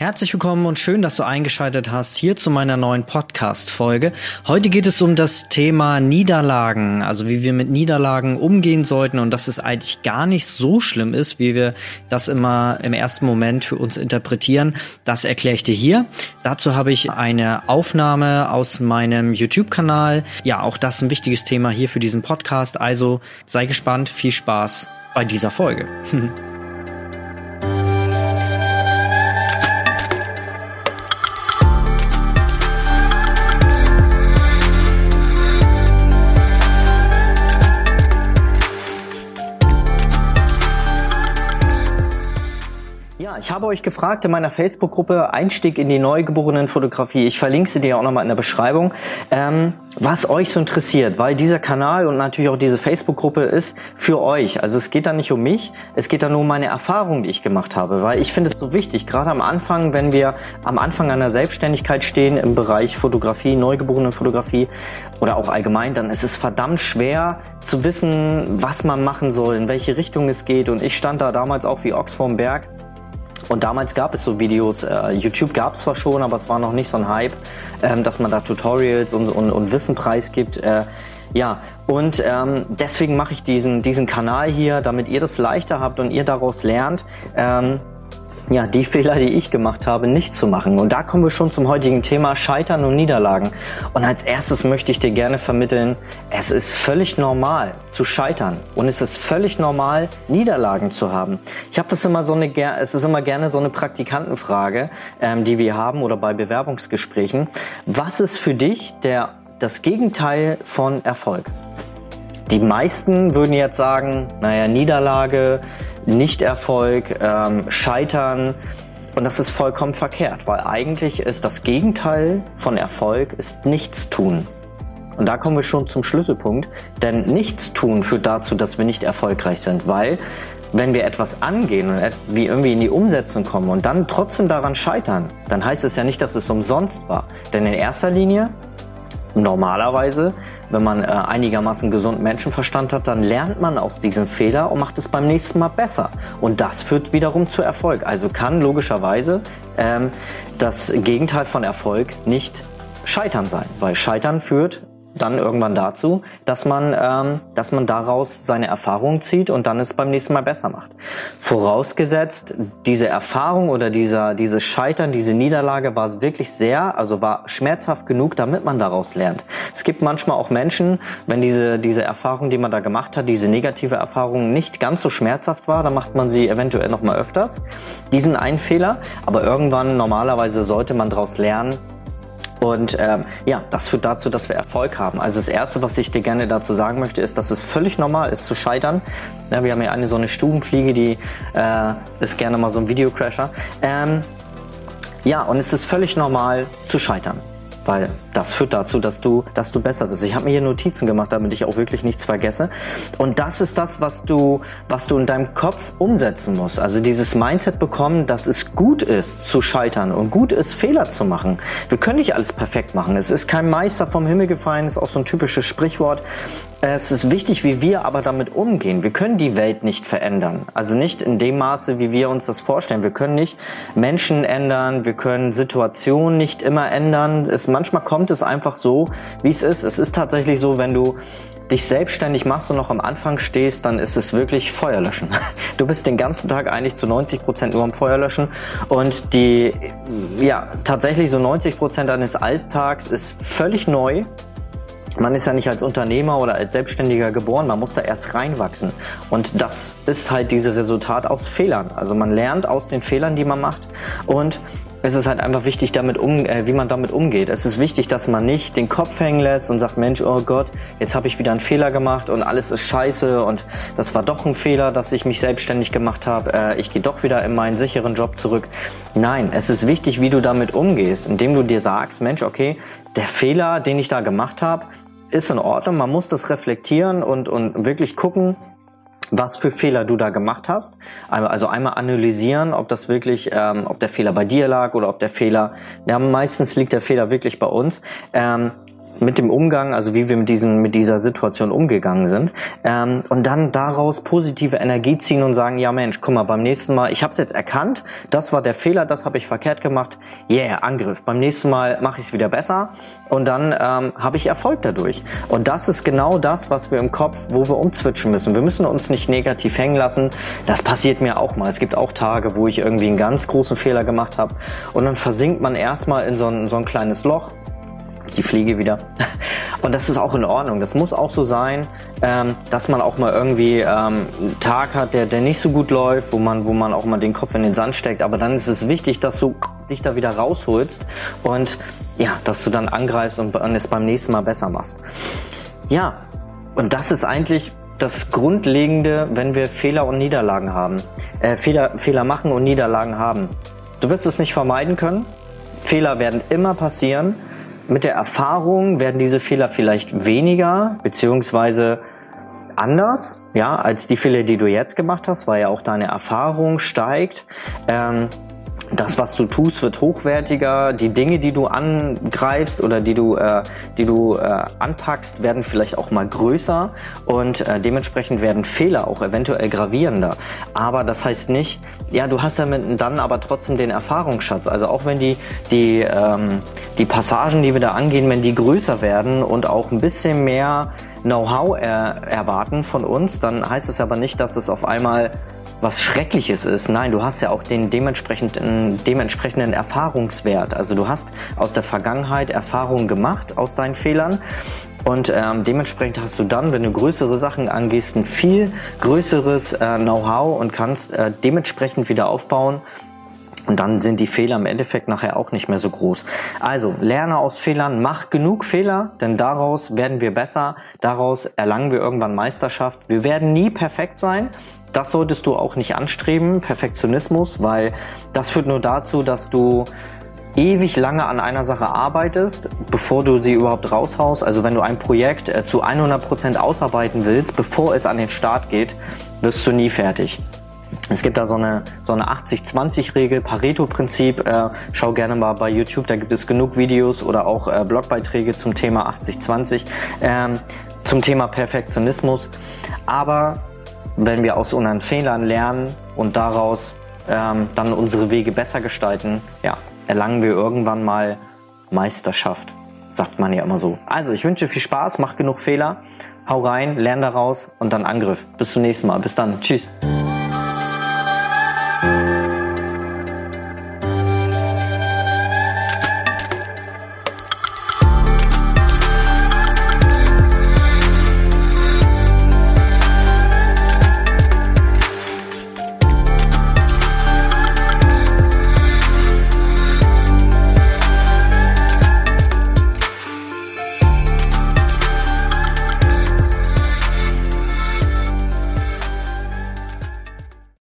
Herzlich willkommen und schön, dass du eingeschaltet hast hier zu meiner neuen Podcast-Folge. Heute geht es um das Thema Niederlagen, also wie wir mit Niederlagen umgehen sollten und dass es eigentlich gar nicht so schlimm ist, wie wir das immer im ersten Moment für uns interpretieren. Das erkläre ich dir hier. Dazu habe ich eine Aufnahme aus meinem YouTube-Kanal. Ja, auch das ist ein wichtiges Thema hier für diesen Podcast. Also sei gespannt, viel Spaß bei dieser Folge. ich habe euch gefragt in meiner Facebook-Gruppe Einstieg in die Neugeborenenfotografie. Ich verlinke sie dir auch nochmal in der Beschreibung, ähm, was euch so interessiert, weil dieser Kanal und natürlich auch diese Facebook-Gruppe ist für euch. Also es geht da nicht um mich, es geht da nur um meine Erfahrungen, die ich gemacht habe, weil ich finde es so wichtig, gerade am Anfang, wenn wir am Anfang einer Selbstständigkeit stehen im Bereich Fotografie, Neugeborenenfotografie oder auch allgemein, dann ist es verdammt schwer zu wissen, was man machen soll, in welche Richtung es geht. Und ich stand da damals auch wie Ochs vorm Berg und damals gab es so Videos, äh, YouTube gab es zwar schon, aber es war noch nicht so ein Hype, ähm, dass man da Tutorials und, und, und Wissen preisgibt. Äh, ja, und ähm, deswegen mache ich diesen, diesen Kanal hier, damit ihr das leichter habt und ihr daraus lernt. Ähm, ja, die Fehler, die ich gemacht habe, nicht zu machen. Und da kommen wir schon zum heutigen Thema Scheitern und Niederlagen. Und als erstes möchte ich dir gerne vermitteln, es ist völlig normal zu scheitern und es ist völlig normal, Niederlagen zu haben. Ich habe das immer so eine, es ist immer gerne so eine Praktikantenfrage, ähm, die wir haben oder bei Bewerbungsgesprächen. Was ist für dich der, das Gegenteil von Erfolg? Die meisten würden jetzt sagen, naja, Niederlage, Nichterfolg, ähm, Scheitern. Und das ist vollkommen verkehrt, weil eigentlich ist das Gegenteil von Erfolg ist Nichtstun. Und da kommen wir schon zum Schlüsselpunkt, denn Nichtstun führt dazu, dass wir nicht erfolgreich sind, weil wenn wir etwas angehen und wie irgendwie in die Umsetzung kommen und dann trotzdem daran scheitern, dann heißt es ja nicht, dass es umsonst war. Denn in erster Linie, normalerweise, wenn man äh, einigermaßen gesunden Menschenverstand hat, dann lernt man aus diesem Fehler und macht es beim nächsten Mal besser. Und das führt wiederum zu Erfolg. Also kann logischerweise ähm, das Gegenteil von Erfolg nicht Scheitern sein, weil Scheitern führt dann irgendwann dazu, dass man, ähm, dass man daraus seine Erfahrung zieht und dann es beim nächsten Mal besser macht. Vorausgesetzt, diese Erfahrung oder dieser, dieses Scheitern, diese Niederlage war wirklich sehr, also war schmerzhaft genug, damit man daraus lernt. Es gibt manchmal auch Menschen, wenn diese, diese Erfahrung, die man da gemacht hat, diese negative Erfahrung nicht ganz so schmerzhaft war, dann macht man sie eventuell nochmal öfters, diesen einen Fehler, aber irgendwann normalerweise sollte man daraus lernen, und ähm, ja, das führt dazu, dass wir Erfolg haben. Also das Erste, was ich dir gerne dazu sagen möchte, ist, dass es völlig normal ist zu scheitern. Ja, wir haben ja eine so eine Stubenfliege, die äh, ist gerne mal so ein Videocrasher. Ähm, ja, und es ist völlig normal zu scheitern weil das führt dazu, dass du, dass du besser bist. Ich habe mir hier Notizen gemacht, damit ich auch wirklich nichts vergesse. Und das ist das, was du, was du in deinem Kopf umsetzen musst. Also dieses Mindset bekommen, dass es gut ist zu scheitern und gut ist Fehler zu machen. Wir können nicht alles perfekt machen. Es ist kein Meister vom Himmel gefallen, ist auch so ein typisches Sprichwort. Es ist wichtig, wie wir aber damit umgehen. Wir können die Welt nicht verändern. Also nicht in dem Maße, wie wir uns das vorstellen. Wir können nicht Menschen ändern, wir können Situationen nicht immer ändern. Es, manchmal kommt es einfach so, wie es ist. Es ist tatsächlich so, wenn du dich selbstständig machst und noch am Anfang stehst, dann ist es wirklich Feuerlöschen. Du bist den ganzen Tag eigentlich zu 90 Prozent nur am Feuerlöschen und die, ja, tatsächlich so 90 Prozent deines Alltags ist völlig neu man ist ja nicht als Unternehmer oder als Selbstständiger geboren, man muss da erst reinwachsen. Und das ist halt dieses Resultat aus Fehlern. Also man lernt aus den Fehlern, die man macht und es ist halt einfach wichtig, damit um, äh, wie man damit umgeht. Es ist wichtig, dass man nicht den Kopf hängen lässt und sagt, Mensch, oh Gott, jetzt habe ich wieder einen Fehler gemacht und alles ist scheiße und das war doch ein Fehler, dass ich mich selbstständig gemacht habe. Äh, ich gehe doch wieder in meinen sicheren Job zurück. Nein, es ist wichtig, wie du damit umgehst, indem du dir sagst, Mensch, okay, der Fehler, den ich da gemacht habe, ist in Ordnung. Man muss das reflektieren und, und wirklich gucken, was für Fehler du da gemacht hast. Also einmal analysieren, ob das wirklich, ähm, ob der Fehler bei dir lag oder ob der Fehler, ja meistens liegt der Fehler wirklich bei uns. Ähm, mit dem Umgang, also wie wir mit diesen mit dieser Situation umgegangen sind ähm, und dann daraus positive Energie ziehen und sagen, ja Mensch, guck mal, beim nächsten Mal, ich habe es jetzt erkannt, das war der Fehler, das habe ich verkehrt gemacht, yeah, Angriff. Beim nächsten Mal mache ich es wieder besser und dann ähm, habe ich Erfolg dadurch. Und das ist genau das, was wir im Kopf, wo wir umzwitschen müssen. Wir müssen uns nicht negativ hängen lassen. Das passiert mir auch mal. Es gibt auch Tage, wo ich irgendwie einen ganz großen Fehler gemacht habe und dann versinkt man erstmal in so ein, so ein kleines Loch die Fliege wieder. Und das ist auch in Ordnung. Das muss auch so sein, ähm, dass man auch mal irgendwie ähm, einen Tag hat, der, der nicht so gut läuft, wo man, wo man auch mal den Kopf in den Sand steckt. Aber dann ist es wichtig, dass du dich da wieder rausholst und ja, dass du dann angreifst und es beim nächsten Mal besser machst. Ja, und das ist eigentlich das Grundlegende, wenn wir Fehler und Niederlagen haben. Äh, Fehler, Fehler machen und Niederlagen haben. Du wirst es nicht vermeiden können. Fehler werden immer passieren mit der Erfahrung werden diese Fehler vielleicht weniger, beziehungsweise anders, ja, als die Fehler, die du jetzt gemacht hast, weil ja auch deine Erfahrung steigt. Ähm, das, was du tust, wird hochwertiger. Die Dinge, die du angreifst oder die du, äh, die du äh, anpackst, werden vielleicht auch mal größer und äh, dementsprechend werden Fehler auch eventuell gravierender. Aber das heißt nicht, ja, du hast ja mit, dann aber trotzdem den Erfahrungsschatz. Also auch wenn die, die, ähm, die Passagen, die wir da angehen, wenn die größer werden und auch ein bisschen mehr Know-how er, erwarten von uns, dann heißt es aber nicht, dass es auf einmal was Schreckliches ist. Nein, du hast ja auch den dementsprechenden, dementsprechenden Erfahrungswert. Also du hast aus der Vergangenheit Erfahrungen gemacht aus deinen Fehlern und ähm, dementsprechend hast du dann, wenn du größere Sachen angehst, ein viel größeres äh, Know-how und kannst äh, dementsprechend wieder aufbauen. Und dann sind die Fehler im Endeffekt nachher auch nicht mehr so groß. Also lerne aus Fehlern, mach genug Fehler, denn daraus werden wir besser, daraus erlangen wir irgendwann Meisterschaft. Wir werden nie perfekt sein, das solltest du auch nicht anstreben, Perfektionismus, weil das führt nur dazu, dass du ewig lange an einer Sache arbeitest, bevor du sie überhaupt raushaust. Also wenn du ein Projekt äh, zu 100 Prozent ausarbeiten willst, bevor es an den Start geht, wirst du nie fertig. Es gibt da so eine, so eine 80-20-Regel, Pareto-Prinzip. Äh, schau gerne mal bei YouTube, da gibt es genug Videos oder auch äh, Blogbeiträge zum Thema 80-20, ähm, zum Thema Perfektionismus. Aber wenn wir aus unseren Fehlern lernen und daraus ähm, dann unsere Wege besser gestalten, ja, erlangen wir irgendwann mal Meisterschaft, sagt man ja immer so. Also, ich wünsche viel Spaß, mach genug Fehler, hau rein, lern daraus und dann Angriff. Bis zum nächsten Mal. Bis dann. Tschüss.